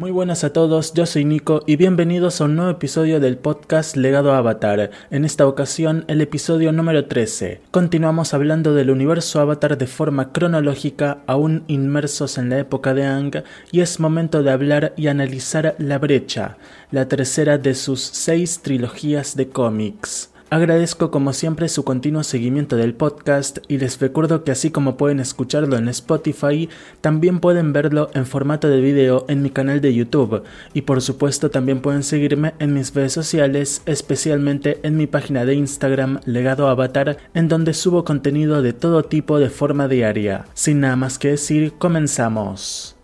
Muy buenas a todos, yo soy Nico y bienvenidos a un nuevo episodio del podcast Legado Avatar, en esta ocasión el episodio número 13. Continuamos hablando del universo Avatar de forma cronológica, aún inmersos en la época de Ang, y es momento de hablar y analizar La Brecha, la tercera de sus seis trilogías de cómics. Agradezco como siempre su continuo seguimiento del podcast y les recuerdo que así como pueden escucharlo en Spotify, también pueden verlo en formato de video en mi canal de YouTube y por supuesto también pueden seguirme en mis redes sociales, especialmente en mi página de Instagram Legado Avatar, en donde subo contenido de todo tipo de forma diaria. Sin nada más que decir, comenzamos.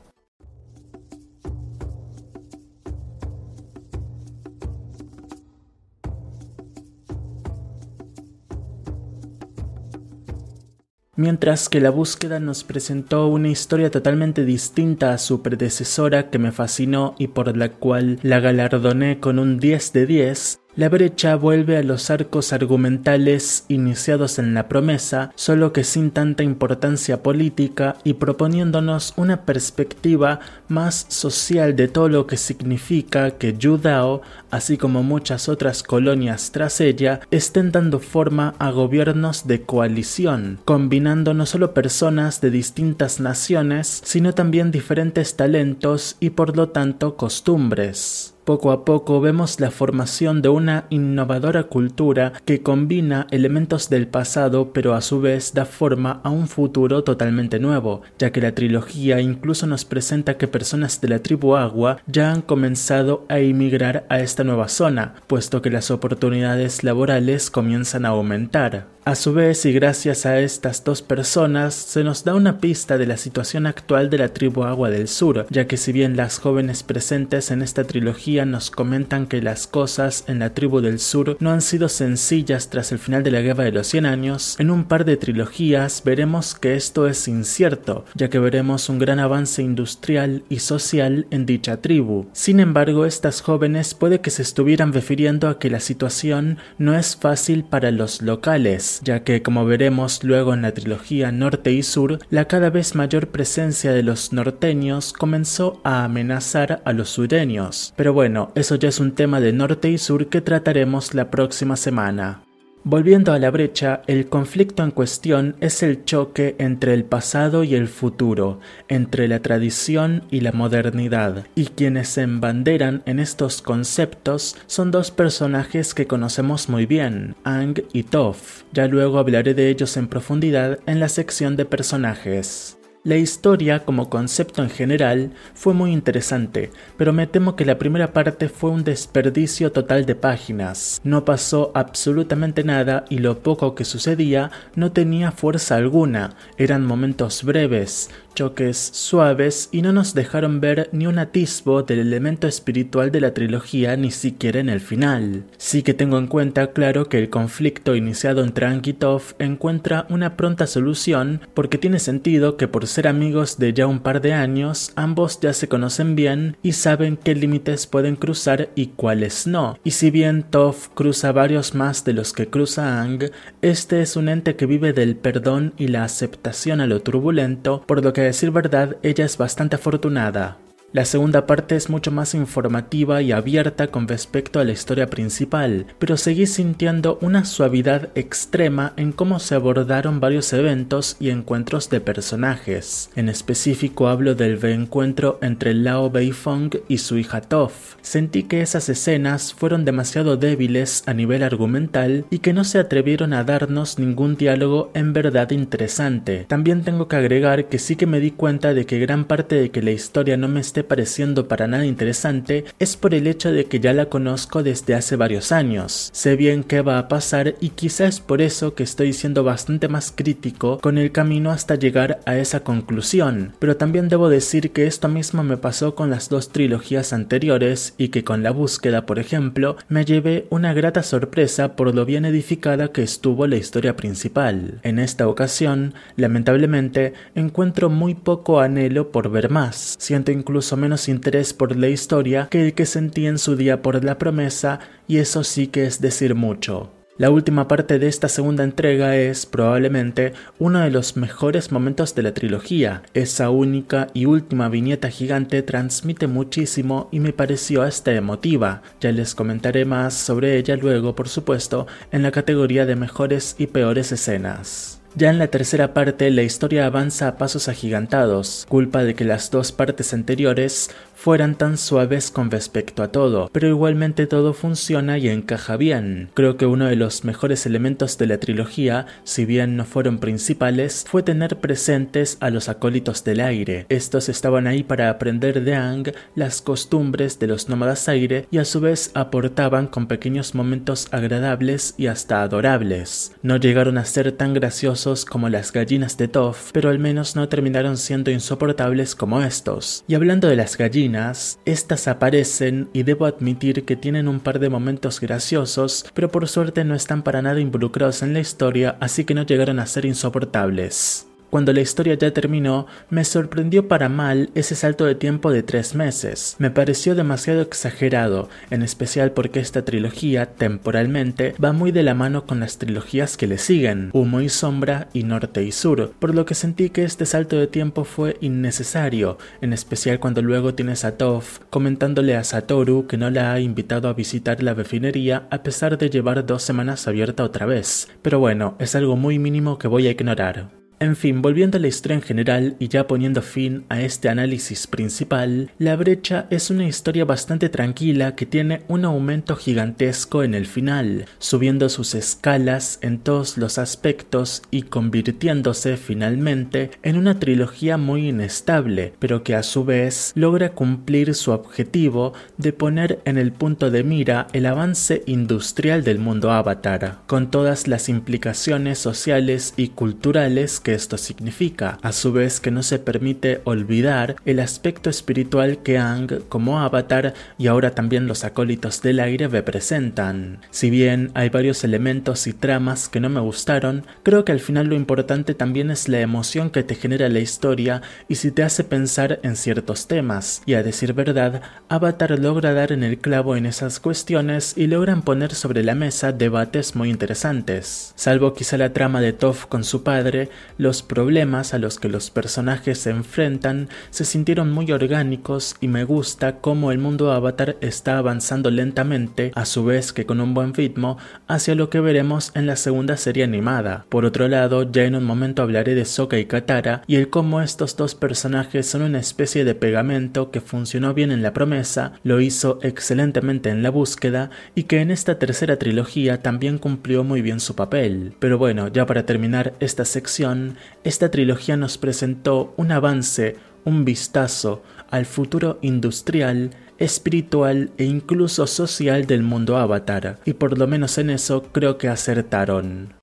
Mientras que la búsqueda nos presentó una historia totalmente distinta a su predecesora que me fascinó y por la cual la galardoné con un 10 de 10, la brecha vuelve a los arcos argumentales iniciados en la promesa, solo que sin tanta importancia política y proponiéndonos una perspectiva más social de todo lo que significa que Yudao, así como muchas otras colonias tras ella, estén dando forma a gobiernos de coalición, combinando no solo personas de distintas naciones, sino también diferentes talentos y por lo tanto costumbres. Poco a poco vemos la formación de una innovadora cultura que combina elementos del pasado pero a su vez da forma a un futuro totalmente nuevo, ya que la trilogía incluso nos presenta que personas de la tribu Agua ya han comenzado a emigrar a esta nueva zona, puesto que las oportunidades laborales comienzan a aumentar. A su vez, y gracias a estas dos personas, se nos da una pista de la situación actual de la tribu Agua del Sur, ya que si bien las jóvenes presentes en esta trilogía nos comentan que las cosas en la tribu del sur no han sido sencillas tras el final de la Guerra de los Cien Años, en un par de trilogías veremos que esto es incierto, ya que veremos un gran avance industrial y social en dicha tribu. Sin embargo, estas jóvenes puede que se estuvieran refiriendo a que la situación no es fácil para los locales, ya que como veremos luego en la trilogía Norte y Sur, la cada vez mayor presencia de los norteños comenzó a amenazar a los sureños. Pero bueno, eso ya es un tema de Norte y Sur que trataremos la próxima semana. Volviendo a la brecha, el conflicto en cuestión es el choque entre el pasado y el futuro, entre la tradición y la modernidad, y quienes se embanderan en estos conceptos son dos personajes que conocemos muy bien, Ang y Toph. Ya luego hablaré de ellos en profundidad en la sección de personajes. La historia como concepto en general fue muy interesante, pero me temo que la primera parte fue un desperdicio total de páginas. No pasó absolutamente nada y lo poco que sucedía no tenía fuerza alguna, eran momentos breves, choques suaves y no nos dejaron ver ni un atisbo del elemento espiritual de la trilogía ni siquiera en el final. Sí que tengo en cuenta, claro, que el conflicto iniciado entre Ankitov encuentra una pronta solución porque tiene sentido que por ser amigos de ya un par de años, ambos ya se conocen bien y saben qué límites pueden cruzar y cuáles no. Y si bien Toph cruza varios más de los que cruza Ang, este es un ente que vive del perdón y la aceptación a lo turbulento, por lo que decir verdad, ella es bastante afortunada. La segunda parte es mucho más informativa y abierta con respecto a la historia principal, pero seguí sintiendo una suavidad extrema en cómo se abordaron varios eventos y encuentros de personajes. En específico hablo del reencuentro entre Lao Beifong y su hija Toph. Sentí que esas escenas fueron demasiado débiles a nivel argumental y que no se atrevieron a darnos ningún diálogo en verdad interesante. También tengo que agregar que sí que me di cuenta de que gran parte de que la historia no me pareciendo para nada interesante es por el hecho de que ya la conozco desde hace varios años. Sé bien qué va a pasar y quizás por eso que estoy siendo bastante más crítico con el camino hasta llegar a esa conclusión. Pero también debo decir que esto mismo me pasó con las dos trilogías anteriores y que con la búsqueda, por ejemplo, me llevé una grata sorpresa por lo bien edificada que estuvo la historia principal. En esta ocasión, lamentablemente, encuentro muy poco anhelo por ver más. Siento incluso menos interés por la historia que el que sentí en su día por la promesa, y eso sí que es decir mucho. La última parte de esta segunda entrega es probablemente uno de los mejores momentos de la trilogía. Esa única y última viñeta gigante transmite muchísimo y me pareció hasta emotiva. Ya les comentaré más sobre ella luego, por supuesto, en la categoría de mejores y peores escenas. Ya en la tercera parte la historia avanza a pasos agigantados, culpa de que las dos partes anteriores fueran tan suaves con respecto a todo, pero igualmente todo funciona y encaja bien. Creo que uno de los mejores elementos de la trilogía, si bien no fueron principales, fue tener presentes a los acólitos del aire. Estos estaban ahí para aprender de Ang las costumbres de los nómadas aire y a su vez aportaban con pequeños momentos agradables y hasta adorables. No llegaron a ser tan graciosos como las gallinas de Toff, pero al menos no terminaron siendo insoportables como estos. Y hablando de las gallinas, estas aparecen y debo admitir que tienen un par de momentos graciosos, pero por suerte no están para nada involucrados en la historia, así que no llegaron a ser insoportables. Cuando la historia ya terminó, me sorprendió para mal ese salto de tiempo de tres meses. Me pareció demasiado exagerado, en especial porque esta trilogía, temporalmente, va muy de la mano con las trilogías que le siguen, Humo y Sombra y Norte y Sur, por lo que sentí que este salto de tiempo fue innecesario, en especial cuando luego tienes a Toph comentándole a Satoru que no la ha invitado a visitar la refinería a pesar de llevar dos semanas abierta otra vez. Pero bueno, es algo muy mínimo que voy a ignorar. En fin, volviendo a la historia en general y ya poniendo fin a este análisis principal, La brecha es una historia bastante tranquila que tiene un aumento gigantesco en el final, subiendo sus escalas en todos los aspectos y convirtiéndose finalmente en una trilogía muy inestable, pero que a su vez logra cumplir su objetivo de poner en el punto de mira el avance industrial del mundo avatar, con todas las implicaciones sociales y culturales que esto significa, a su vez que no se permite olvidar el aspecto espiritual que Ang como avatar y ahora también los acólitos del aire representan. Si bien hay varios elementos y tramas que no me gustaron, creo que al final lo importante también es la emoción que te genera la historia y si te hace pensar en ciertos temas, y a decir verdad, Avatar logra dar en el clavo en esas cuestiones y logran poner sobre la mesa debates muy interesantes. Salvo quizá la trama de Toph con su padre, los problemas a los que los personajes se enfrentan se sintieron muy orgánicos y me gusta cómo el mundo Avatar está avanzando lentamente, a su vez que con un buen ritmo, hacia lo que veremos en la segunda serie animada. Por otro lado, ya en un momento hablaré de Sokka y Katara y el cómo estos dos personajes son una especie de pegamento que funcionó bien en la promesa, lo hizo excelentemente en la búsqueda y que en esta tercera trilogía también cumplió muy bien su papel. Pero bueno, ya para terminar esta sección, esta trilogía nos presentó un avance, un vistazo al futuro industrial, espiritual e incluso social del mundo avatar, y por lo menos en eso creo que acertaron.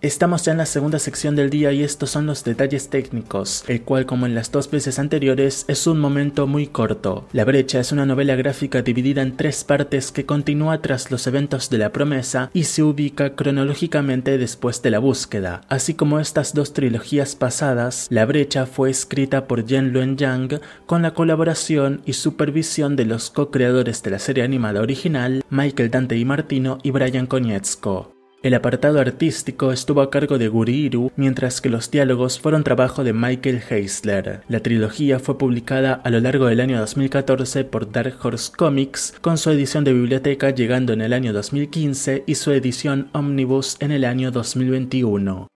Estamos ya en la segunda sección del día y estos son los detalles técnicos, el cual como en las dos veces anteriores es un momento muy corto. La brecha es una novela gráfica dividida en tres partes que continúa tras los eventos de la promesa y se ubica cronológicamente después de la búsqueda. Así como estas dos trilogías pasadas, La brecha fue escrita por Jen Luen Yang con la colaboración y supervisión de los co-creadores de la serie animada original, Michael Dante y Martino y Brian Konietzko. El apartado artístico estuvo a cargo de Guriru, mientras que los diálogos fueron trabajo de Michael Heisler. La trilogía fue publicada a lo largo del año 2014 por Dark Horse Comics, con su edición de biblioteca llegando en el año 2015 y su edición Omnibus en el año 2021.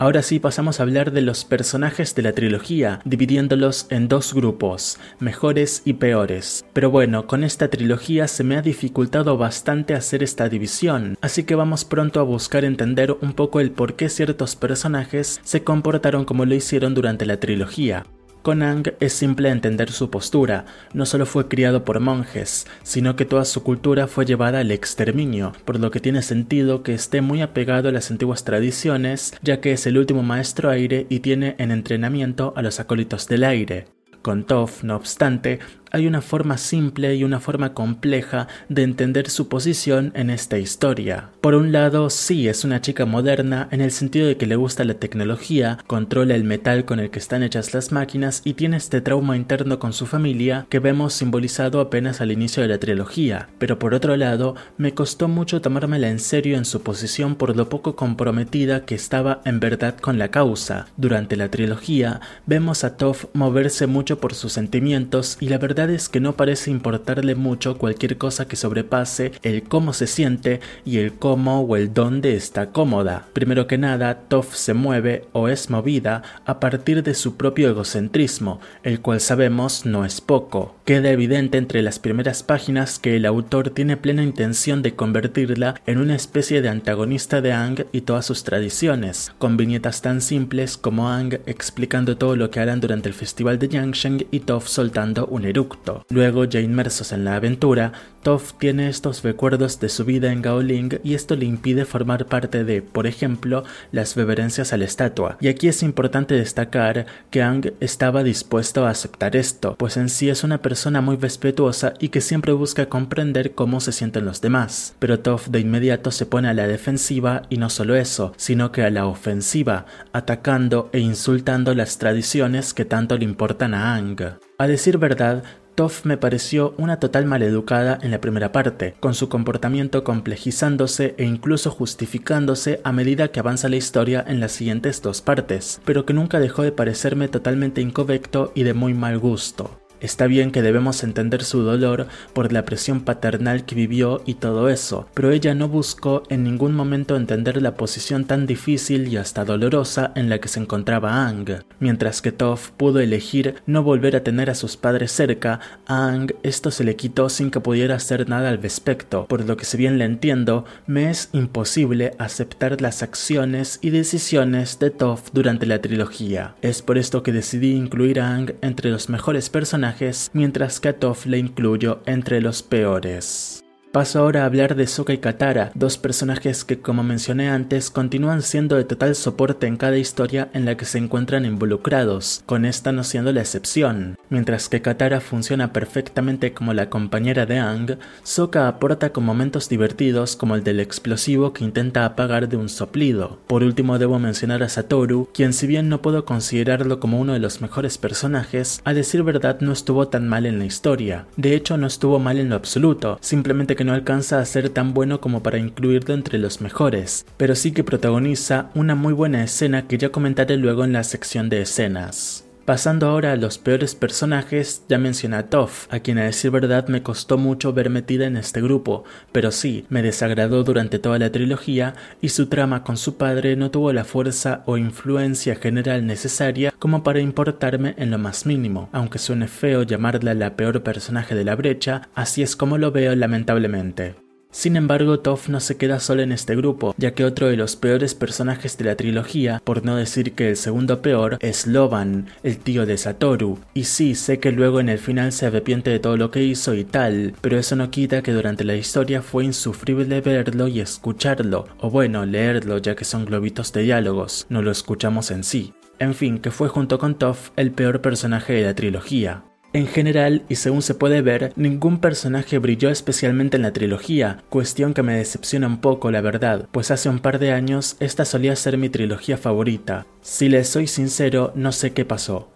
Ahora sí pasamos a hablar de los personajes de la trilogía, dividiéndolos en dos grupos, mejores y peores. Pero bueno, con esta trilogía se me ha dificultado bastante hacer esta división, así que vamos pronto a buscar entender un poco el por qué ciertos personajes se comportaron como lo hicieron durante la trilogía. Con Ang es simple entender su postura, no solo fue criado por monjes, sino que toda su cultura fue llevada al exterminio, por lo que tiene sentido que esté muy apegado a las antiguas tradiciones, ya que es el último maestro aire y tiene en entrenamiento a los acólitos del aire. Con Toph, no obstante, hay una forma simple y una forma compleja de entender su posición en esta historia. Por un lado, sí es una chica moderna en el sentido de que le gusta la tecnología, controla el metal con el que están hechas las máquinas y tiene este trauma interno con su familia que vemos simbolizado apenas al inicio de la trilogía. Pero por otro lado, me costó mucho tomármela en serio en su posición por lo poco comprometida que estaba en verdad con la causa. Durante la trilogía, vemos a Toph moverse mucho por sus sentimientos y la verdad es que no parece importarle mucho cualquier cosa que sobrepase el cómo se siente y el cómo o el dónde está cómoda. Primero que nada, Toph se mueve o es movida a partir de su propio egocentrismo, el cual sabemos no es poco. Queda evidente entre las primeras páginas que el autor tiene plena intención de convertirla en una especie de antagonista de Ang y todas sus tradiciones, con viñetas tan simples como Ang explicando todo lo que harán durante el festival de Yangsheng y Toph soltando un eructo. Luego, ya inmersos en la aventura, Toph tiene estos recuerdos de su vida en Gaoling y esto le impide formar parte de, por ejemplo, las reverencias a la estatua. Y aquí es importante destacar que Ang estaba dispuesto a aceptar esto, pues en sí es una persona muy respetuosa y que siempre busca comprender cómo se sienten los demás. Pero Toph de inmediato se pone a la defensiva y no solo eso, sino que a la ofensiva, atacando e insultando las tradiciones que tanto le importan a Ang. A decir verdad, Toph me pareció una total maleducada en la primera parte, con su comportamiento complejizándose e incluso justificándose a medida que avanza la historia en las siguientes dos partes, pero que nunca dejó de parecerme totalmente incorrecto y de muy mal gusto. Está bien que debemos entender su dolor por la presión paternal que vivió y todo eso, pero ella no buscó en ningún momento entender la posición tan difícil y hasta dolorosa en la que se encontraba Ang. Mientras que Toph pudo elegir no volver a tener a sus padres cerca, a Ang esto se le quitó sin que pudiera hacer nada al respecto, por lo que si bien le entiendo, me es imposible aceptar las acciones y decisiones de Toph durante la trilogía. Es por esto que decidí incluir a Ang entre los mejores personajes mientras que a Toph le incluyo entre los peores. Paso ahora a hablar de Sokka y Katara, dos personajes que como mencioné antes continúan siendo de total soporte en cada historia en la que se encuentran involucrados, con esta no siendo la excepción. Mientras que Katara funciona perfectamente como la compañera de Ang, Sokka aporta con momentos divertidos como el del explosivo que intenta apagar de un soplido. Por último debo mencionar a Satoru, quien si bien no puedo considerarlo como uno de los mejores personajes, a decir verdad no estuvo tan mal en la historia. De hecho no estuvo mal en lo absoluto, simplemente que no alcanza a ser tan bueno como para incluirlo entre los mejores, pero sí que protagoniza una muy buena escena que ya comentaré luego en la sección de escenas. Pasando ahora a los peores personajes, ya mencioné a Toph, a quien a decir verdad me costó mucho ver metida en este grupo, pero sí, me desagradó durante toda la trilogía y su trama con su padre no tuvo la fuerza o influencia general necesaria como para importarme en lo más mínimo. Aunque suene feo llamarla la peor personaje de la brecha, así es como lo veo lamentablemente. Sin embargo, Toph no se queda solo en este grupo, ya que otro de los peores personajes de la trilogía, por no decir que el segundo peor, es Loban, el tío de Satoru. Y sí, sé que luego en el final se arrepiente de todo lo que hizo y tal, pero eso no quita que durante la historia fue insufrible verlo y escucharlo, o bueno, leerlo ya que son globitos de diálogos, no lo escuchamos en sí. En fin, que fue junto con Toph el peor personaje de la trilogía. En general, y según se puede ver, ningún personaje brilló especialmente en la trilogía, cuestión que me decepciona un poco la verdad, pues hace un par de años esta solía ser mi trilogía favorita. Si les soy sincero, no sé qué pasó.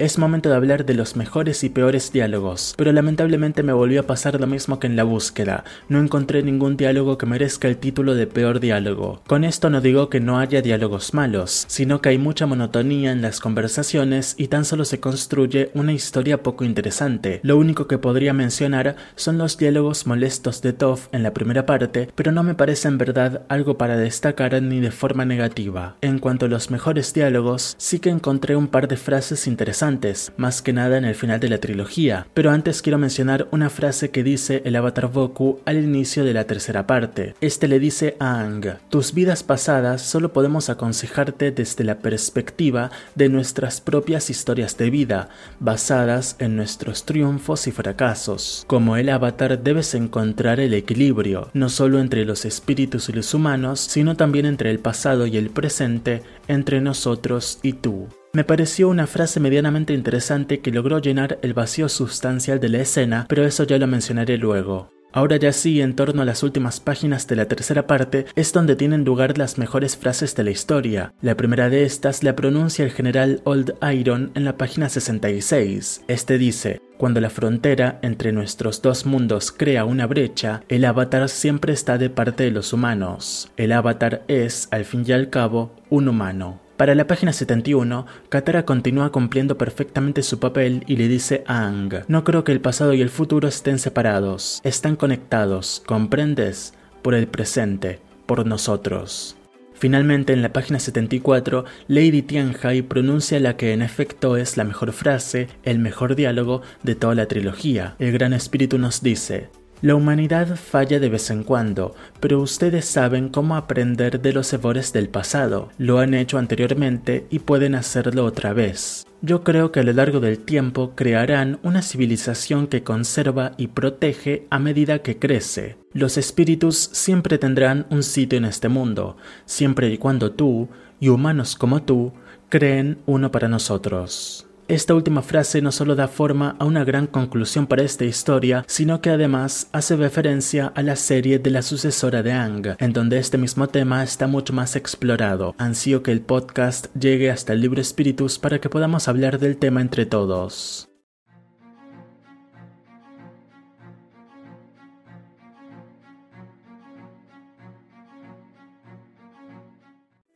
Es momento de hablar de los mejores y peores diálogos, pero lamentablemente me volvió a pasar lo mismo que en la búsqueda, no encontré ningún diálogo que merezca el título de peor diálogo. Con esto no digo que no haya diálogos malos, sino que hay mucha monotonía en las conversaciones y tan solo se construye una historia poco interesante. Lo único que podría mencionar son los diálogos molestos de Toph en la primera parte, pero no me parece en verdad algo para destacar ni de forma negativa. En cuanto a los mejores diálogos, sí que encontré un par de frases interesantes más que nada en el final de la trilogía, pero antes quiero mencionar una frase que dice el avatar Boku al inicio de la tercera parte. Este le dice a Ang, tus vidas pasadas solo podemos aconsejarte desde la perspectiva de nuestras propias historias de vida, basadas en nuestros triunfos y fracasos. Como el avatar debes encontrar el equilibrio, no solo entre los espíritus y los humanos, sino también entre el pasado y el presente, entre nosotros y tú. Me pareció una frase medianamente interesante que logró llenar el vacío sustancial de la escena, pero eso ya lo mencionaré luego. Ahora ya sí, en torno a las últimas páginas de la tercera parte, es donde tienen lugar las mejores frases de la historia. La primera de estas la pronuncia el general Old Iron en la página 66. Este dice, cuando la frontera entre nuestros dos mundos crea una brecha, el avatar siempre está de parte de los humanos. El avatar es, al fin y al cabo, un humano. Para la página 71, Katara continúa cumpliendo perfectamente su papel y le dice a Ang, no creo que el pasado y el futuro estén separados, están conectados, ¿comprendes? Por el presente, por nosotros. Finalmente, en la página 74, Lady Tianhai pronuncia la que en efecto es la mejor frase, el mejor diálogo de toda la trilogía. El Gran Espíritu nos dice, la humanidad falla de vez en cuando, pero ustedes saben cómo aprender de los errores del pasado. Lo han hecho anteriormente y pueden hacerlo otra vez. Yo creo que a lo largo del tiempo crearán una civilización que conserva y protege a medida que crece. Los espíritus siempre tendrán un sitio en este mundo, siempre y cuando tú, y humanos como tú, creen uno para nosotros. Esta última frase no solo da forma a una gran conclusión para esta historia, sino que además hace referencia a la serie de la sucesora de Ang, en donde este mismo tema está mucho más explorado. Ansío que el podcast llegue hasta el libro Espíritus para que podamos hablar del tema entre todos.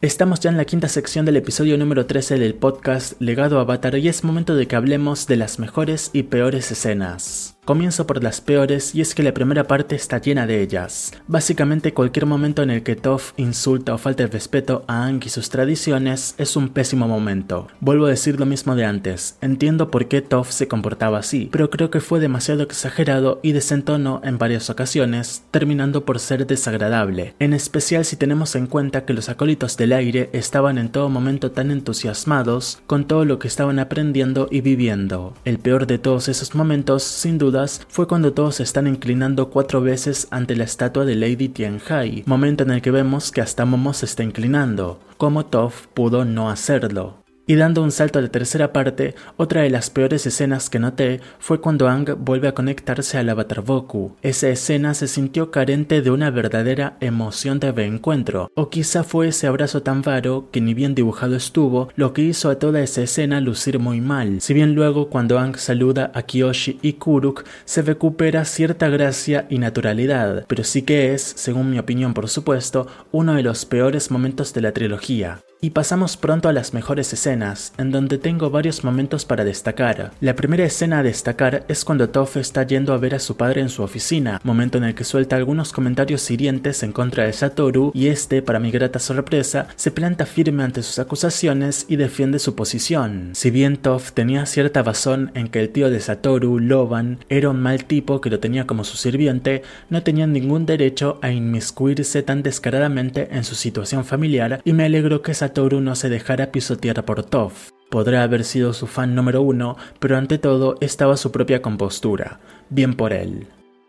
Estamos ya en la quinta sección del episodio número 13 del podcast Legado Avatar y es momento de que hablemos de las mejores y peores escenas. Comienzo por las peores y es que la primera parte está llena de ellas. Básicamente cualquier momento en el que Toph insulta o falta el respeto a Aang y sus tradiciones es un pésimo momento. Vuelvo a decir lo mismo de antes, entiendo por qué Toph se comportaba así, pero creo que fue demasiado exagerado y desentonó en varias ocasiones, terminando por ser desagradable, en especial si tenemos en cuenta que los acólitos del aire estaban en todo momento tan entusiasmados con todo lo que estaban aprendiendo y viviendo. El peor de todos esos momentos, sin duda, fue cuando todos se están inclinando cuatro veces ante la estatua de Lady Tianhai, momento en el que vemos que hasta Momo se está inclinando. Como Toph pudo no hacerlo. Y dando un salto a la tercera parte, otra de las peores escenas que noté fue cuando Ang vuelve a conectarse al avatar Boku. Esa escena se sintió carente de una verdadera emoción de reencuentro, o quizá fue ese abrazo tan varo que ni bien dibujado estuvo, lo que hizo a toda esa escena lucir muy mal. Si bien luego cuando Ang saluda a Kiyoshi y Kuruk se recupera cierta gracia y naturalidad, pero sí que es, según mi opinión por supuesto, uno de los peores momentos de la trilogía. Y pasamos pronto a las mejores escenas, en donde tengo varios momentos para destacar. La primera escena a destacar es cuando Toph está yendo a ver a su padre en su oficina, momento en el que suelta algunos comentarios hirientes en contra de Satoru y este, para mi grata sorpresa, se planta firme ante sus acusaciones y defiende su posición. Si bien Toph tenía cierta razón en que el tío de Satoru, Loban, era un mal tipo que lo tenía como su sirviente, no tenía ningún derecho a inmiscuirse tan descaradamente en su situación familiar y me alegro que Satoru Toru no se dejara pisotear por Toph. Podrá haber sido su fan número uno, pero ante todo estaba su propia compostura. Bien por él.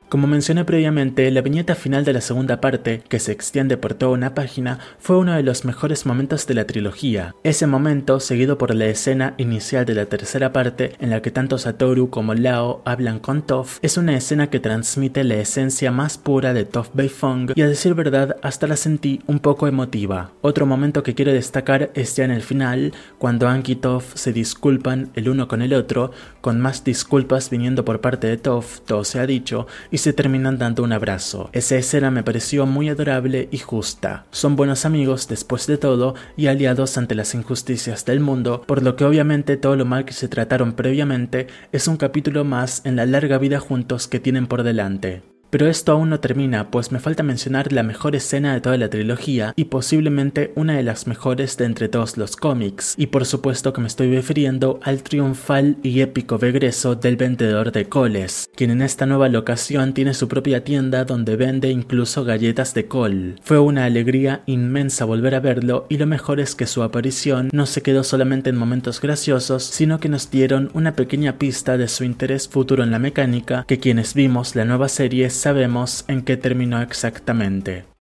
Como mencioné previamente, la viñeta final de la segunda parte, que se extiende por toda una página, fue uno de los mejores momentos de la trilogía. Ese momento, seguido por la escena inicial de la tercera parte, en la que tanto Satoru como Lao hablan con Toph, es una escena que transmite la esencia más pura de Toph Beifong y a decir verdad hasta la sentí un poco emotiva. Otro momento que quiero destacar es ya en el final, cuando Anki y Toph se disculpan el uno con el otro, con más disculpas viniendo por parte de Toph, todo se ha dicho, y se terminan dando un abrazo. Esa escena me pareció muy adorable y justa. Son buenos amigos después de todo y aliados ante las injusticias del mundo, por lo que obviamente todo lo mal que se trataron previamente es un capítulo más en la larga vida juntos que tienen por delante. Pero esto aún no termina, pues me falta mencionar la mejor escena de toda la trilogía y posiblemente una de las mejores de entre todos los cómics, y por supuesto que me estoy refiriendo al triunfal y épico regreso del vendedor de coles, quien en esta nueva locación tiene su propia tienda donde vende incluso galletas de col. Fue una alegría inmensa volver a verlo y lo mejor es que su aparición no se quedó solamente en momentos graciosos, sino que nos dieron una pequeña pista de su interés futuro en la mecánica que quienes vimos la nueva serie sabemos en qué terminó exactamente.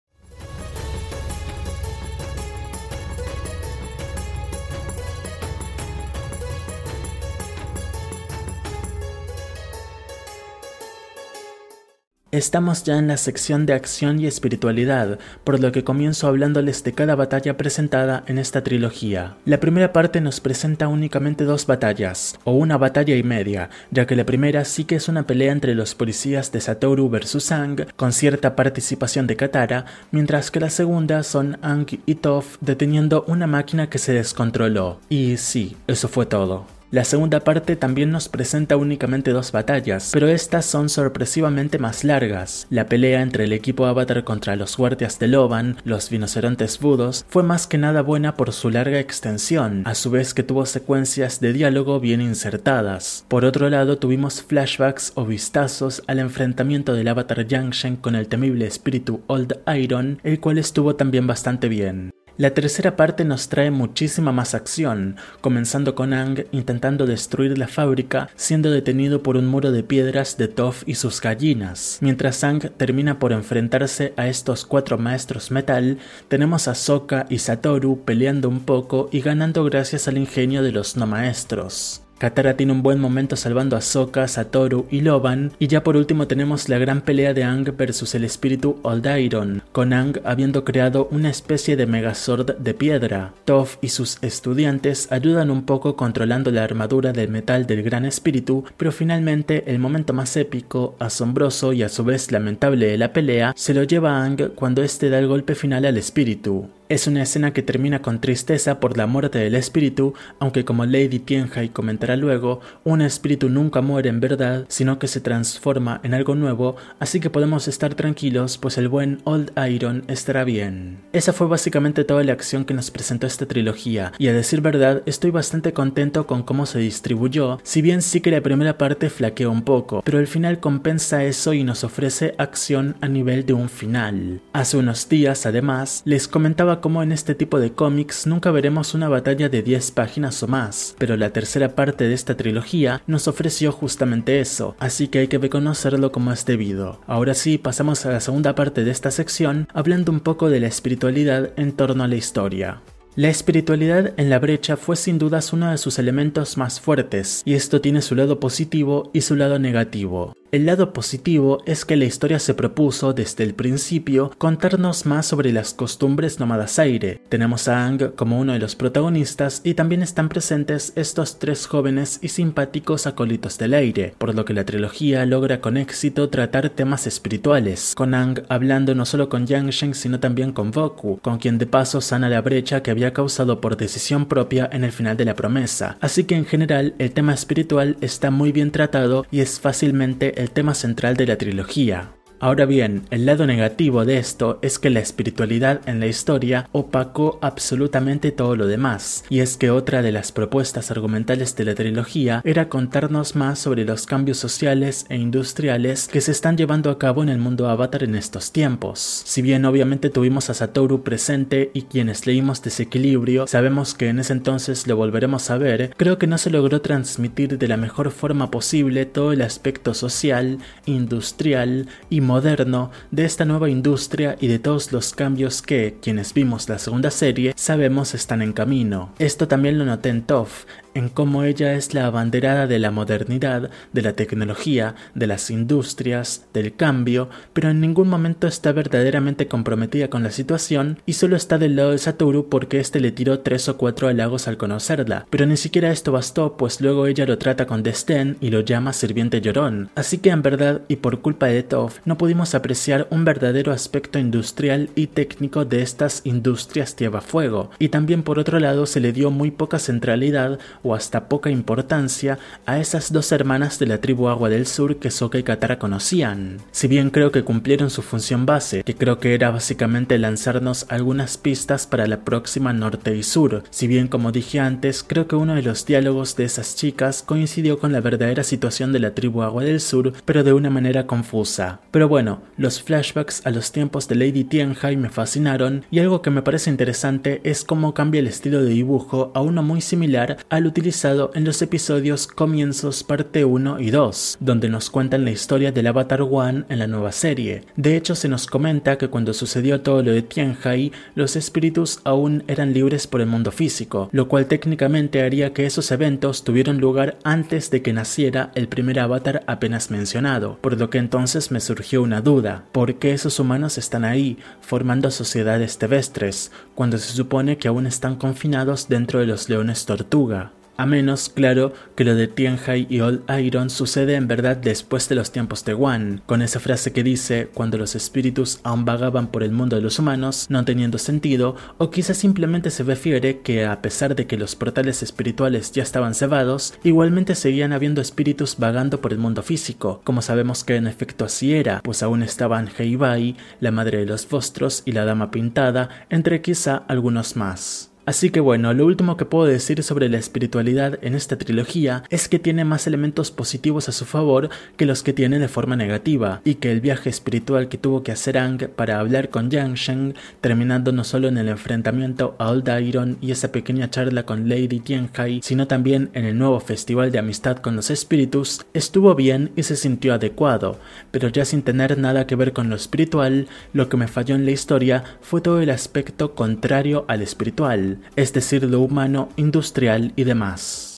Estamos ya en la sección de acción y espiritualidad, por lo que comienzo hablándoles de cada batalla presentada en esta trilogía. La primera parte nos presenta únicamente dos batallas, o una batalla y media, ya que la primera sí que es una pelea entre los policías de Satoru vs Ang, con cierta participación de Katara, mientras que la segunda son Ang y Toph deteniendo una máquina que se descontroló. Y sí, eso fue todo. La segunda parte también nos presenta únicamente dos batallas, pero estas son sorpresivamente más largas. La pelea entre el equipo Avatar contra los guardias de Loban, los rinocerontes budos, fue más que nada buena por su larga extensión, a su vez que tuvo secuencias de diálogo bien insertadas. Por otro lado, tuvimos flashbacks o vistazos al enfrentamiento del Avatar Yangshen con el temible espíritu Old Iron, el cual estuvo también bastante bien. La tercera parte nos trae muchísima más acción, comenzando con Ang intentando destruir la fábrica, siendo detenido por un muro de piedras de Toph y sus gallinas. Mientras Ang termina por enfrentarse a estos cuatro maestros metal, tenemos a Sokka y Satoru peleando un poco y ganando gracias al ingenio de los no maestros. Katara tiene un buen momento salvando a Sokka, Satoru y Loban, y ya por último tenemos la gran pelea de Ang versus el espíritu Iron, con Ang habiendo creado una especie de Megazord de piedra. Toph y sus estudiantes ayudan un poco controlando la armadura de metal del gran espíritu, pero finalmente el momento más épico, asombroso y a su vez lamentable de la pelea se lo lleva a Ang cuando este da el golpe final al espíritu. Es una escena que termina con tristeza por la muerte del espíritu, aunque como Lady Tianhai comentará luego, un espíritu nunca muere en verdad, sino que se transforma en algo nuevo, así que podemos estar tranquilos, pues el buen Old Iron estará bien. Esa fue básicamente toda la acción que nos presentó esta trilogía, y a decir verdad, estoy bastante contento con cómo se distribuyó, si bien sí que la primera parte flaqueó un poco, pero el final compensa eso y nos ofrece acción a nivel de un final. Hace unos días, además, les comentaba como en este tipo de cómics nunca veremos una batalla de 10 páginas o más, pero la tercera parte de esta trilogía nos ofreció justamente eso, así que hay que reconocerlo como es debido. Ahora sí, pasamos a la segunda parte de esta sección, hablando un poco de la espiritualidad en torno a la historia. La espiritualidad en la brecha fue sin dudas uno de sus elementos más fuertes, y esto tiene su lado positivo y su lado negativo. El lado positivo es que la historia se propuso desde el principio contarnos más sobre las costumbres nómadas aire. Tenemos a Ang como uno de los protagonistas y también están presentes estos tres jóvenes y simpáticos acólitos del aire, por lo que la trilogía logra con éxito tratar temas espirituales, con Ang hablando no solo con Yangshen sino también con Boku, con quien de paso sana la brecha que había causado por decisión propia en el final de la promesa. Así que en general el tema espiritual está muy bien tratado y es fácilmente el tema central de la trilogía. Ahora bien, el lado negativo de esto es que la espiritualidad en la historia opacó absolutamente todo lo demás, y es que otra de las propuestas argumentales de la trilogía era contarnos más sobre los cambios sociales e industriales que se están llevando a cabo en el mundo avatar en estos tiempos. Si bien obviamente tuvimos a Satoru presente y quienes leímos Desequilibrio sabemos que en ese entonces lo volveremos a ver, creo que no se logró transmitir de la mejor forma posible todo el aspecto social, industrial y moderno de esta nueva industria y de todos los cambios que, quienes vimos la segunda serie, sabemos están en camino. Esto también lo noté en Toff, en cómo ella es la abanderada de la modernidad, de la tecnología, de las industrias, del cambio, pero en ningún momento está verdaderamente comprometida con la situación y solo está del lado de Satoru porque éste le tiró tres o cuatro halagos al conocerla. Pero ni siquiera esto bastó, pues luego ella lo trata con desdén y lo llama sirviente llorón. Así que en verdad, y por culpa de Toff, no pudimos apreciar un verdadero aspecto industrial y técnico de estas industrias tierra fuego, y también por otro lado se le dio muy poca centralidad o hasta poca importancia a esas dos hermanas de la tribu Agua del Sur que Sokka y Katara conocían. Si bien creo que cumplieron su función base, que creo que era básicamente lanzarnos algunas pistas para la próxima Norte y Sur, si bien como dije antes, creo que uno de los diálogos de esas chicas coincidió con la verdadera situación de la tribu Agua del Sur, pero de una manera confusa. Pero bueno, los flashbacks a los tiempos de Lady Tianhai me fascinaron y algo que me parece interesante es cómo cambia el estilo de dibujo a uno muy similar al utilizado en los episodios Comienzos parte 1 y 2, donde nos cuentan la historia del Avatar One en la nueva serie. De hecho, se nos comenta que cuando sucedió todo lo de Tianhai, los espíritus aún eran libres por el mundo físico, lo cual técnicamente haría que esos eventos tuvieron lugar antes de que naciera el primer avatar apenas mencionado, por lo que entonces me surgió una duda, ¿por qué esos humanos están ahí, formando sociedades terrestres, cuando se supone que aún están confinados dentro de los leones tortuga? A menos, claro, que lo de Tianhai y Old Iron sucede en verdad después de los tiempos de Wan, con esa frase que dice cuando los espíritus aún vagaban por el mundo de los humanos, no teniendo sentido, o quizás simplemente se refiere que a pesar de que los portales espirituales ya estaban cebados, igualmente seguían habiendo espíritus vagando por el mundo físico, como sabemos que en efecto así era, pues aún estaban Heibai, la madre de los Vostros y la dama pintada, entre quizá algunos más. Así que bueno, lo último que puedo decir sobre la espiritualidad en esta trilogía es que tiene más elementos positivos a su favor que los que tiene de forma negativa, y que el viaje espiritual que tuvo que hacer Ang para hablar con Yang terminando no solo en el enfrentamiento a Old Iron y esa pequeña charla con Lady Tianhai, sino también en el nuevo festival de amistad con los espíritus, estuvo bien y se sintió adecuado, pero ya sin tener nada que ver con lo espiritual, lo que me falló en la historia fue todo el aspecto contrario al espiritual es decir, lo humano, industrial y demás.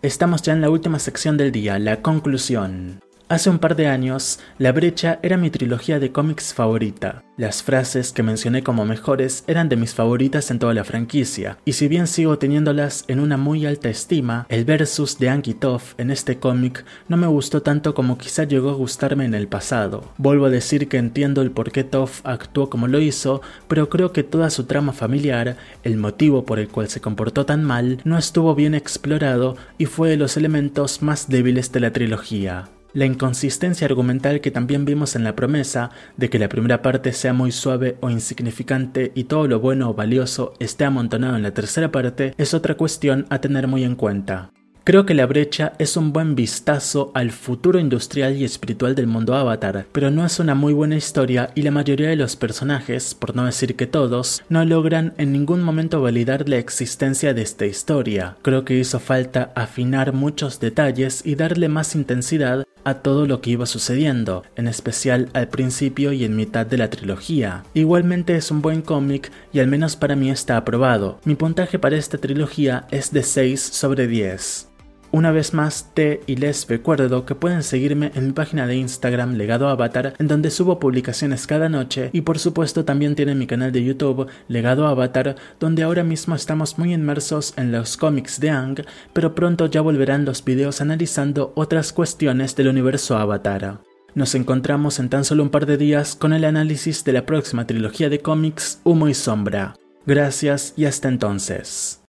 Estamos ya en la última sección del día, la conclusión. Hace un par de años, La Brecha era mi trilogía de cómics favorita. Las frases que mencioné como mejores eran de mis favoritas en toda la franquicia, y si bien sigo teniéndolas en una muy alta estima, el versus de Anki Toff en este cómic no me gustó tanto como quizá llegó a gustarme en el pasado. Vuelvo a decir que entiendo el por qué Toff actuó como lo hizo, pero creo que toda su trama familiar, el motivo por el cual se comportó tan mal, no estuvo bien explorado y fue de los elementos más débiles de la trilogía. La inconsistencia argumental que también vimos en la promesa de que la primera parte sea muy suave o insignificante y todo lo bueno o valioso esté amontonado en la tercera parte es otra cuestión a tener muy en cuenta. Creo que La Brecha es un buen vistazo al futuro industrial y espiritual del mundo Avatar, pero no es una muy buena historia y la mayoría de los personajes, por no decir que todos, no logran en ningún momento validar la existencia de esta historia. Creo que hizo falta afinar muchos detalles y darle más intensidad a todo lo que iba sucediendo, en especial al principio y en mitad de la trilogía. Igualmente es un buen cómic y al menos para mí está aprobado. Mi puntaje para esta trilogía es de 6 sobre 10. Una vez más, te y les recuerdo que pueden seguirme en mi página de Instagram Legado Avatar, en donde subo publicaciones cada noche, y por supuesto también tienen mi canal de YouTube Legado Avatar, donde ahora mismo estamos muy inmersos en los cómics de Ang, pero pronto ya volverán los videos analizando otras cuestiones del universo Avatar. Nos encontramos en tan solo un par de días con el análisis de la próxima trilogía de cómics Humo y Sombra. Gracias y hasta entonces.